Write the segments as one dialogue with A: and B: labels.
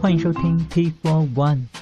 A: 欢迎收听 T Four One。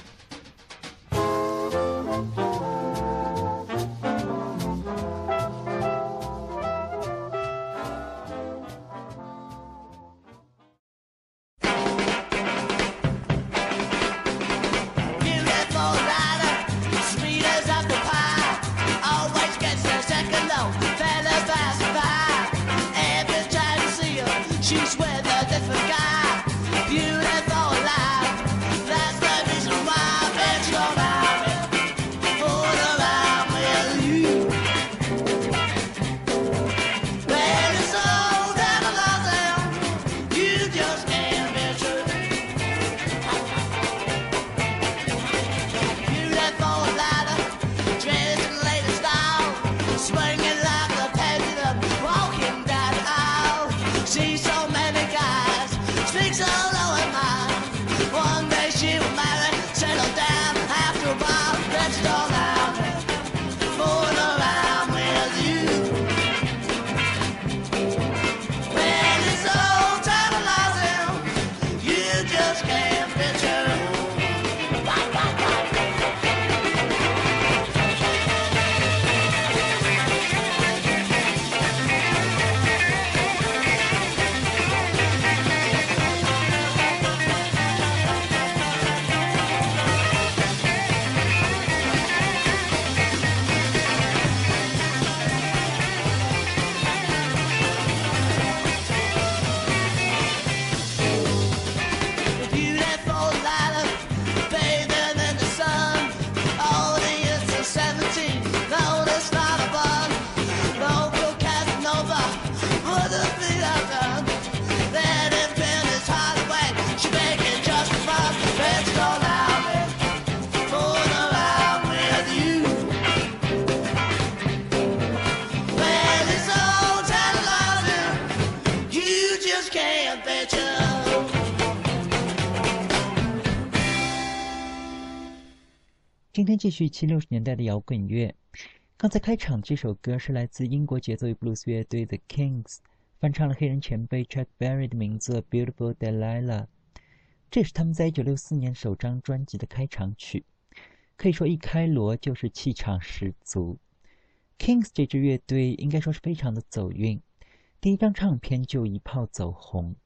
A: 今天继续七六十年代的摇滚乐。刚才开场这首歌是来自英国节奏与布鲁斯乐队 The Kings 翻唱了黑人前辈 Chuck Berry 的名字《Beautiful Delilah》，这是他们在一九六四年首张专辑的开场曲，可以说一开锣就是气场十足。Kings 这支乐队应该说是非常的走运，第一张唱片就一炮走红。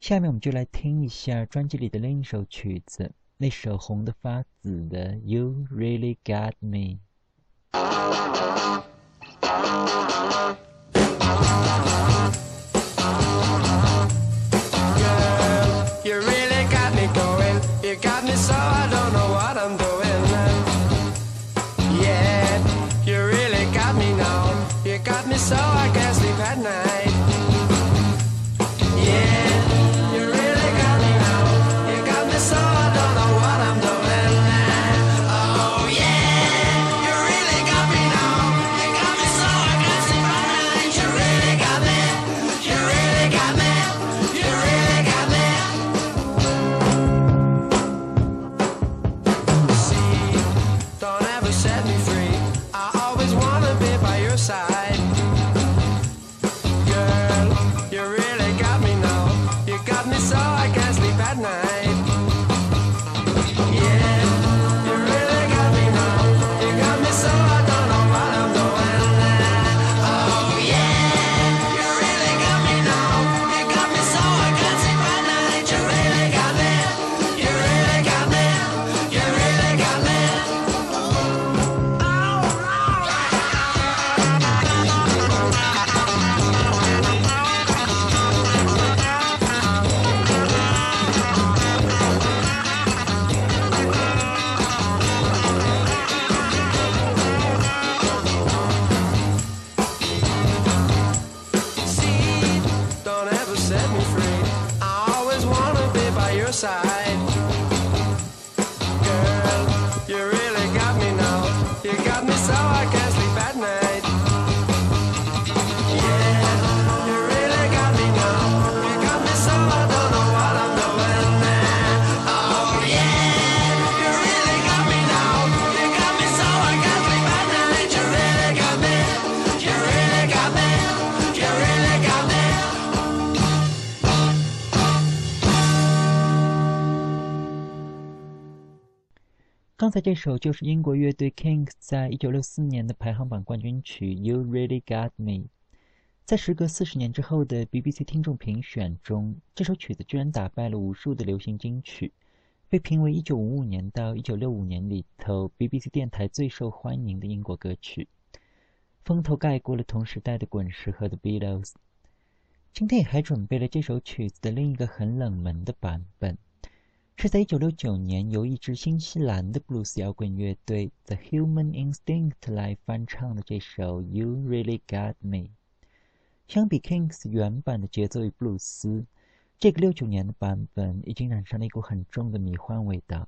A: 下面我们就来听一下专辑里的另一首曲子。那首红的发紫的 You Really Got Me。
B: 才这首就是英国乐队 Kings 在一九六四年的排行榜冠军曲《You Really Got Me》。在时隔四十年之后的 BBC 听众评选中，这首曲子居然打败了无数的流行金曲，被评为一九五五年到一九六五年里头 BBC 电台最受欢迎的英国歌曲，风头盖过了同时代的滚石和 The Beatles。今天也还准备了这首曲子的另一个很冷门的版本。是在一九六九年由一支新西兰的布鲁斯摇滚乐队 The Human Instinct 来翻唱的这首 You Really Got Me。相比 Kings 原版的节奏与布鲁斯，这个六九年的版本已经染上了一股很重的迷幻味道。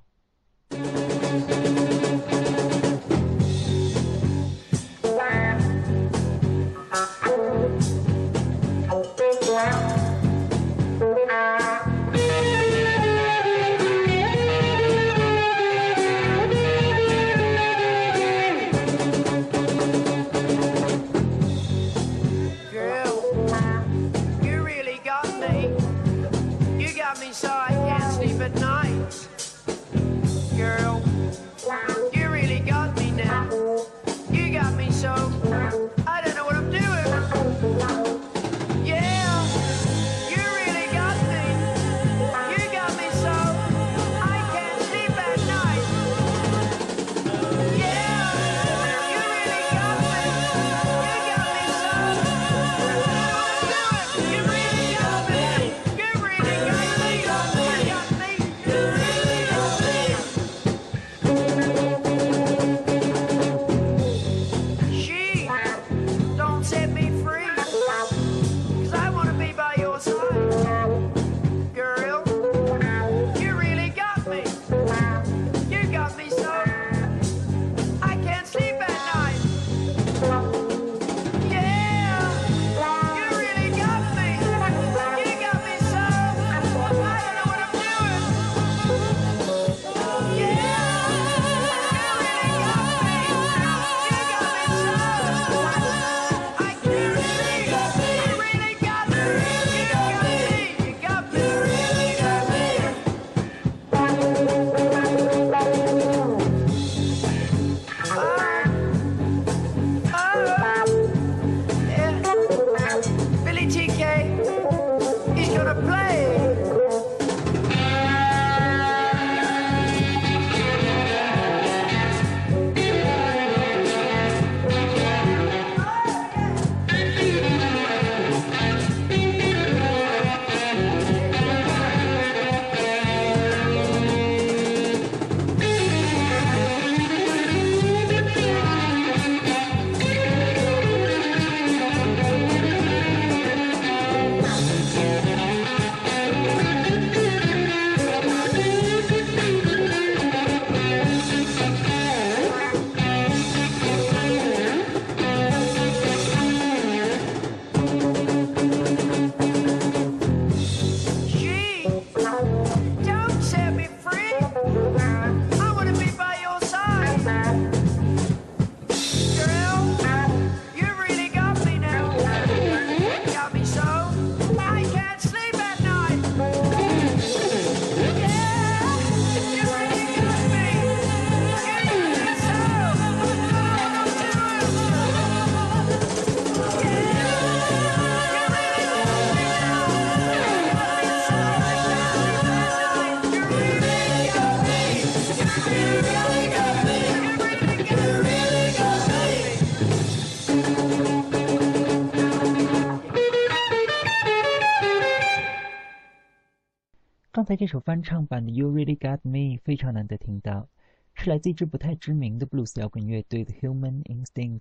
B: 这首翻唱版的《You Really Got Me》非常难得听到，是来自一支不太知名的布鲁斯摇滚乐队的 Human Instinct，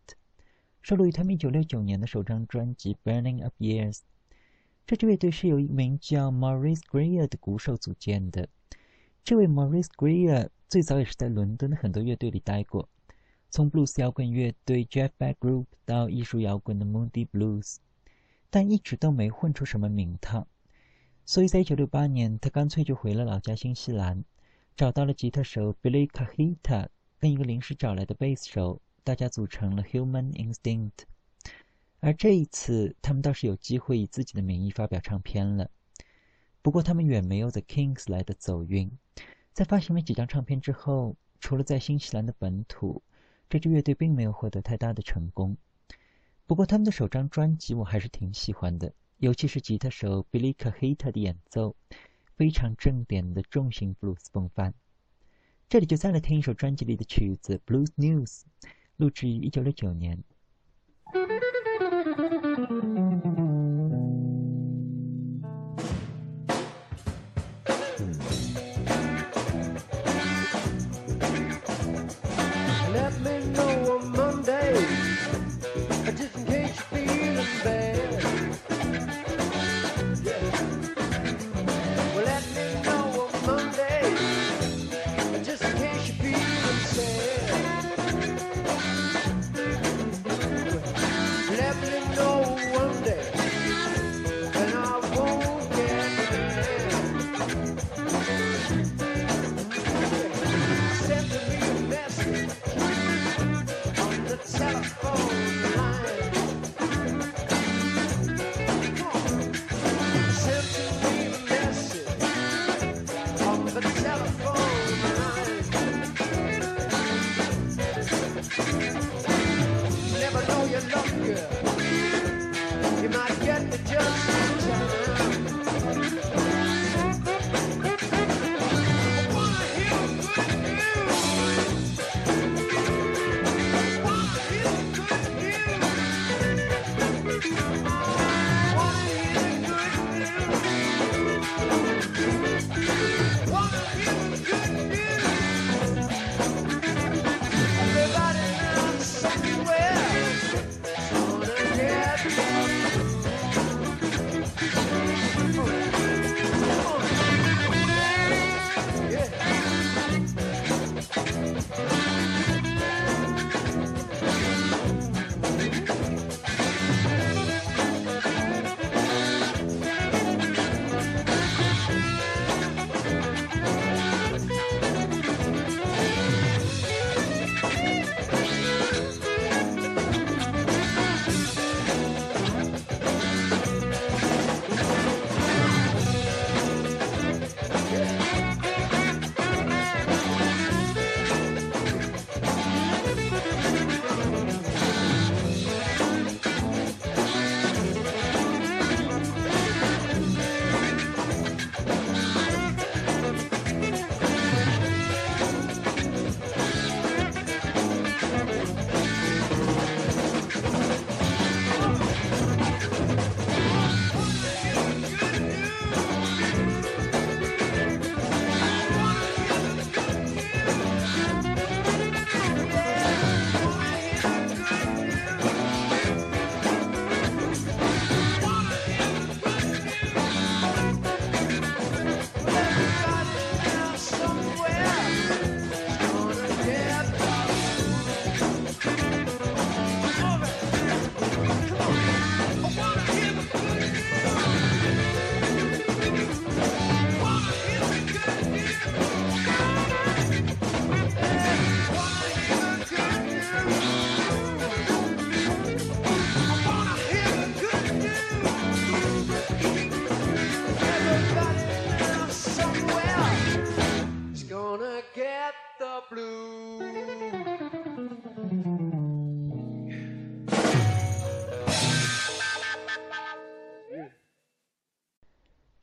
B: 收录于他们1969年的首张专辑《Burning Up Years》。这支乐队是由一名叫 Maurice Greer 的鼓手组建的。这位 Maurice Greer 最早也是在伦敦的很多乐队里待过，从布鲁斯摇滚乐队 Jeff Beck Group 到艺术摇滚的 Moody Blues，但一直都没混出什么名堂。所以在1968年，他干脆就回了老家新西兰，找到了吉他手 Billy Kahita，跟一个临时找来的贝斯手，大家组成了 Human Instinct。而这一次，他们倒是有机会以自己的名义发表唱片了。不过，他们远没有 The Kings 来的走运。在发行了几张唱片之后，
C: 除了在新西兰的本土，这支乐队并没有获得太大的成功。不过他们的首张专辑我还是挺喜欢的，尤其是吉他手 Billy Kahita 的演奏，非常正点的重型布鲁斯风范。这里就再来听一首专辑里的曲子《Blues News》，录制于1969年。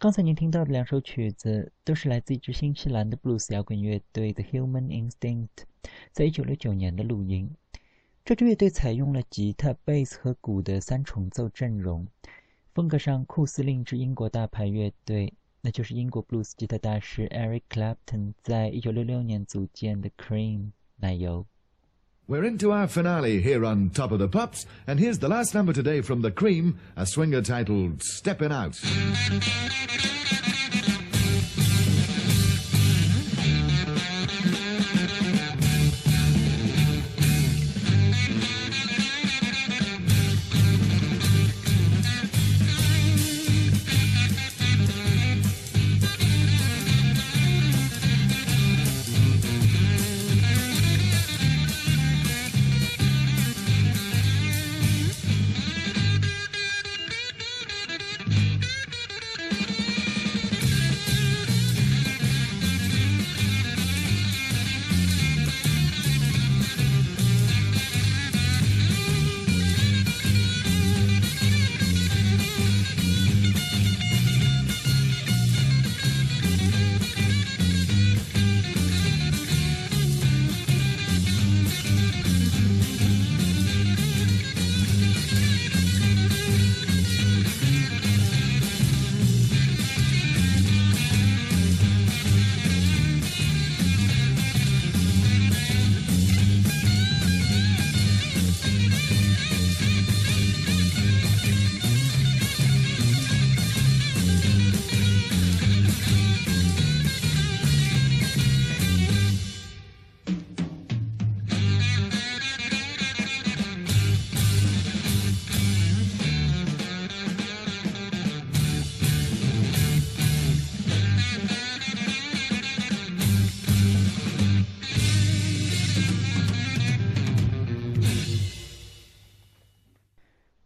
C: 刚才您听到的两首曲子都是来自一支新西兰的布鲁斯摇滚乐队 The Human Instinct，在一九六九年的录音。这支乐队采用了吉他、贝斯和鼓的三重奏阵容，风格上酷似另一支英国大牌乐队，那就是英国布鲁斯吉他大师 Eric Clapton 在一九六六年组建的 Cream 奶油。
D: We're into our finale here on Top of the Pops, and here's the last number today from The Cream, a swinger titled Steppin' Out.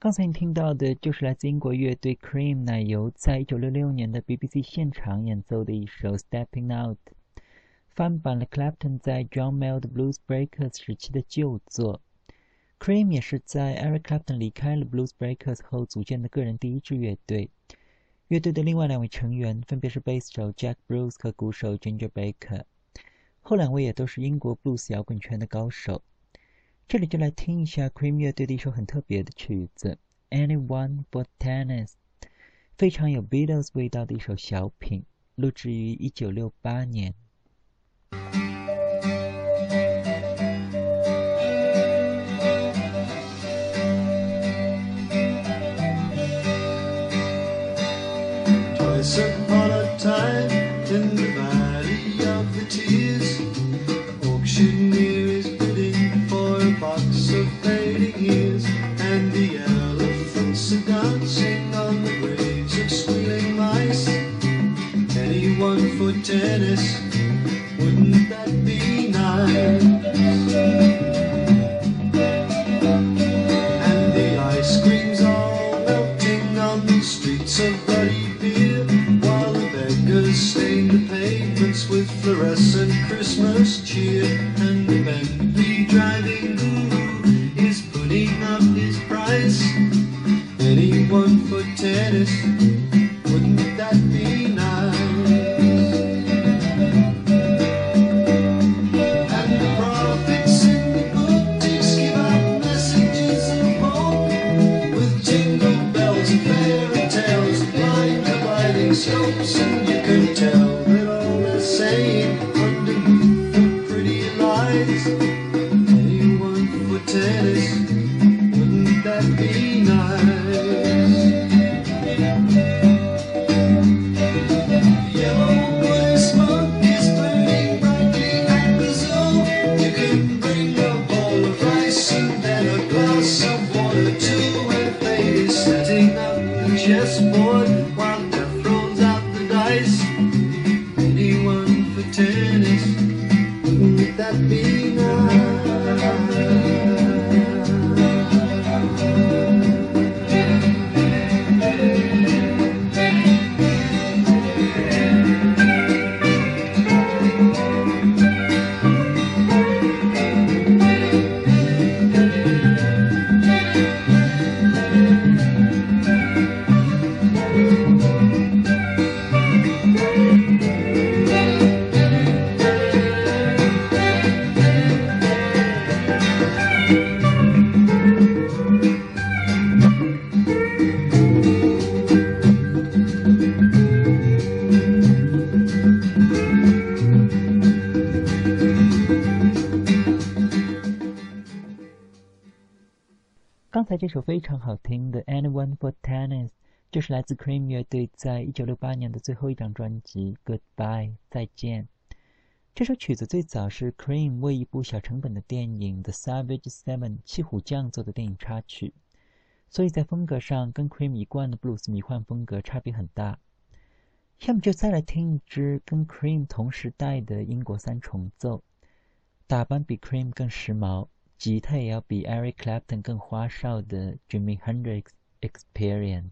E: 刚才你听到的就是来自英国乐队 Cream 奶油在1966年的 BBC 现场演奏的一首《Stepping Out》，翻版了 Clapton 在 John Mayall 的 Blues Breakers 时期的旧作。Cream 也是在 Eric Clapton 离开了 Blues Breakers 后组建的个人第一支乐队。乐队的另外两位成员分别是贝斯手 Jack Bruce 和鼓手 Ginger Baker，后两位也都是英国 blues 摇滚圈的高手。这里就来听一下 Cream 乐队的一首很特别的曲子《Anyone for Tennis》，非常有 Beatles 味道的一首小品，录制于1968年。这首非常好听的《Anyone for Tennis》就是来自 Cream 乐队在一九六八年的最后一张专辑《Goodbye》再见。这首曲子最早是 Cream 为一部小成本的电影《The Savage Seven》七虎将做的电影插曲，所以在风格上跟 Cream 一贯的 Blues 迷幻风格差别很大。下面就再来听一支跟 Cream 同时代的英国三重奏，打扮比 Cream 更时髦。吉他也要比 Eric Clapton 更花哨的 Jimmy Hendrix Experience。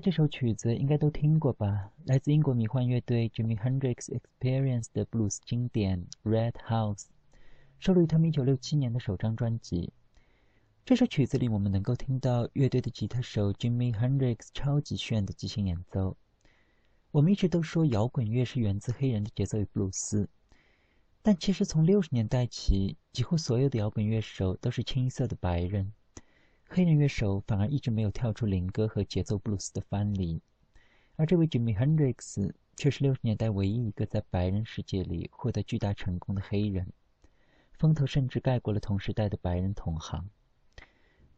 B: 这首曲子应该都听过吧？来自英国迷幻乐队 Jimi Hendrix Experience 的布鲁斯经典《Red House》，收录于他们1967年的首张专辑。这首曲子里，我们能够听到乐队的吉他手 Jimi Hendrix 超级炫的即兴演奏。我们一直都说摇滚乐是源自黑人的节奏与布鲁斯，但其实从60年代起，几乎所有的摇滚乐手都是青涩的白人。黑人乐手反而一直没有跳出灵歌和节奏布鲁斯的藩篱，而这位 Jimi Hendrix 却是六十年代唯一一个在白人世界里获得巨大成功的黑人，风头甚至盖过了同时代的白人同行。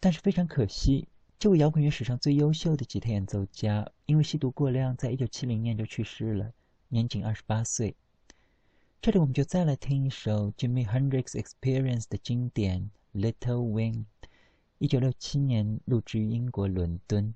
B: 但是非常可惜，这位摇滚乐史上最优秀的吉他演奏家因为吸毒过量，在一九七零年就去世了，年仅二十八岁。这里我们就再来听一首 Jimi Hendrix Experience 的经典《Little Wing》。一九六七年录制于英国伦敦。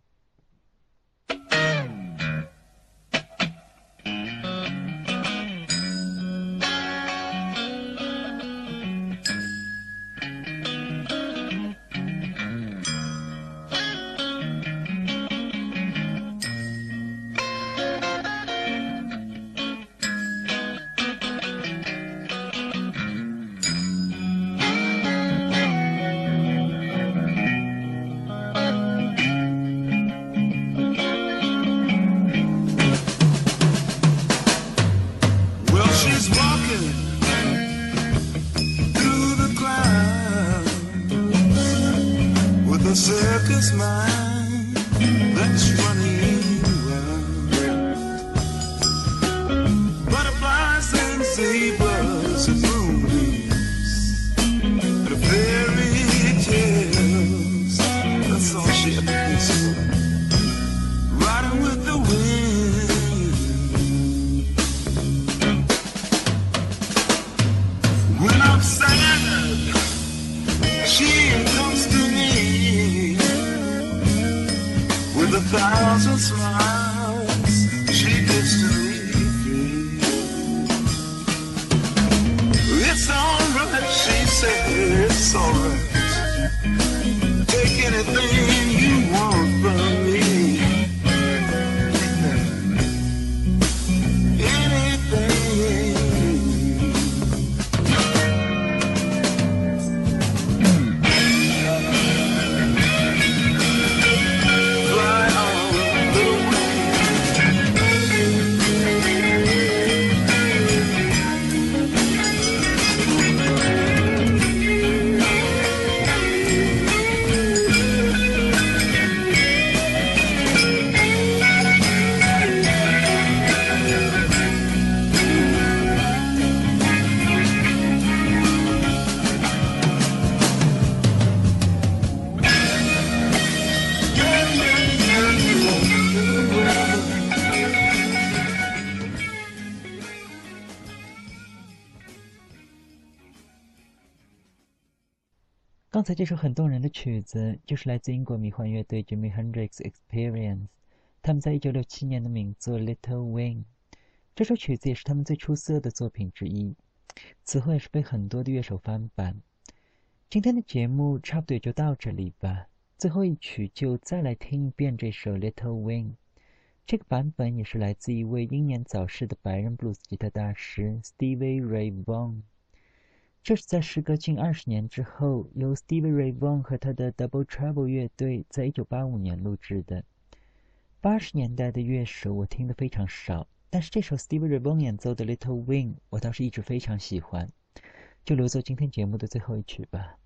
B: 刚才这首很动人的曲子，就是来自英国迷幻乐队 Jimi Hendrix Experience，他们在一九六七年的名作《Little Wing》。这首曲子也是他们最出色的作品之一，此后也是被很多的乐手翻版。今天的节目差不多也就到这里吧。最后一曲就再来听一遍这首《Little Wing》，这个版本也是来自一位英年早逝的白人布鲁斯吉他大师 Stevie Ray Vaughan。这是在时隔近二十年之后，由 Steve Ray Vaughan 和他的 Double Trouble 乐队在一九八五年录制的。八十年代的乐手我听得非常少，但是这首 Steve Ray Vaughan 演奏的 Little Wing 我倒是一直非常喜欢，就留作今天节目的最后一曲吧。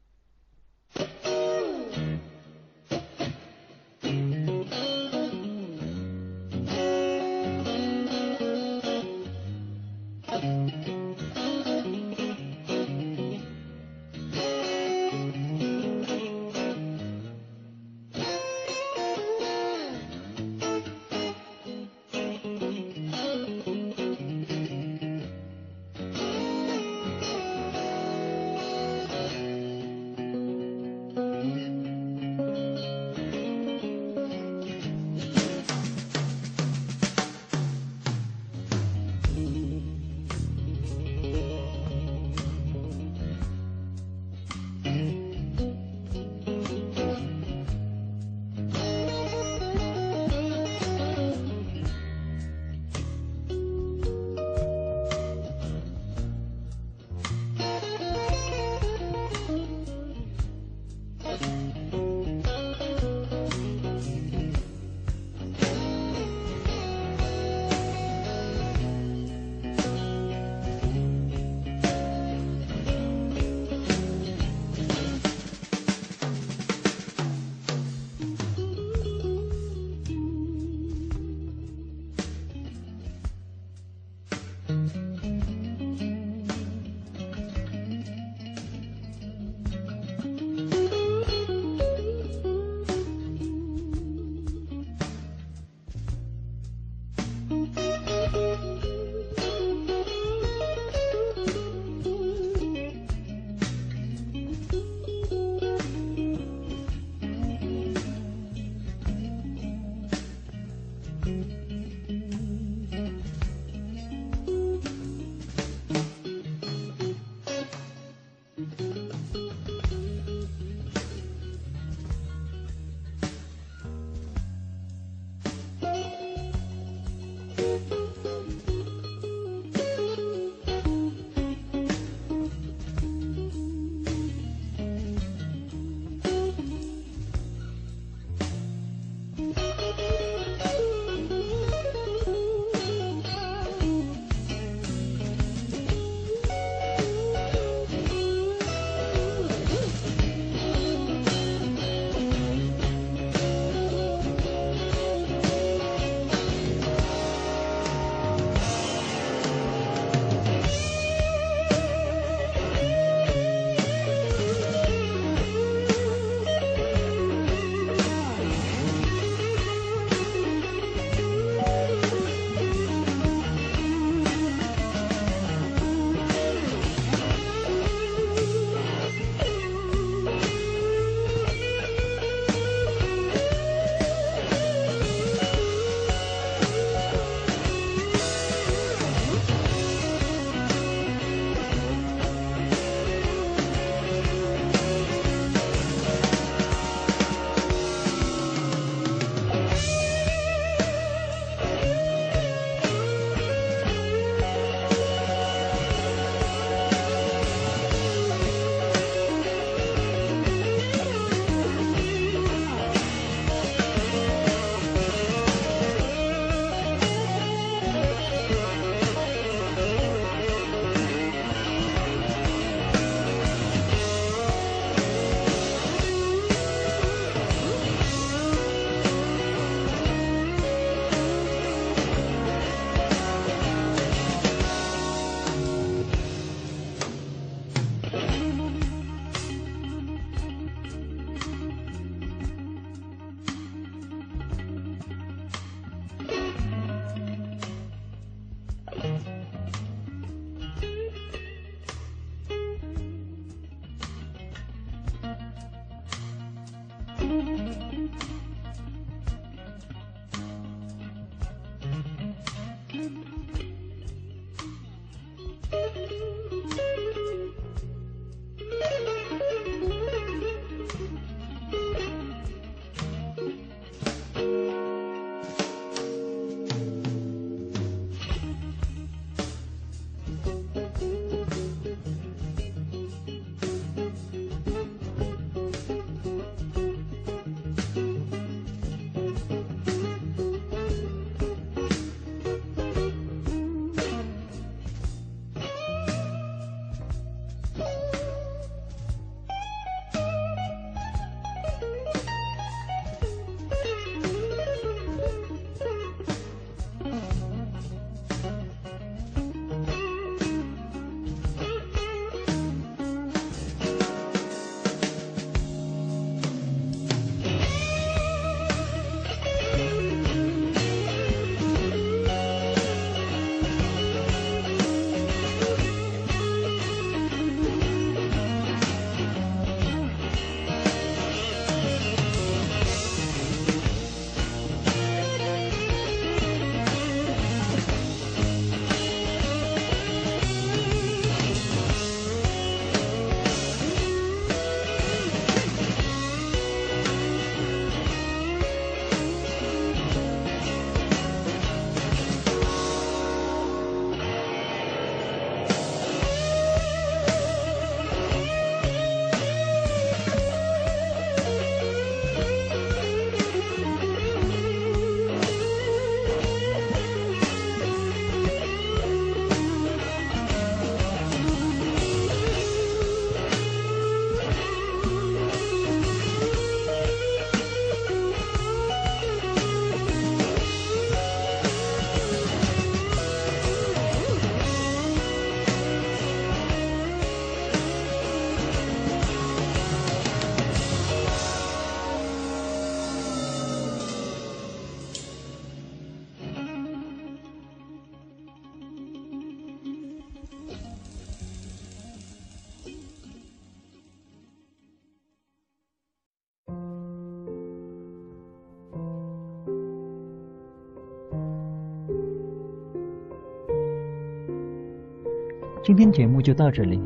B: 今天节目就到这里，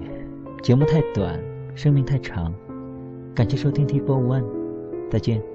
B: 节目太短，生命太长，感谢收听 T Four One，再见。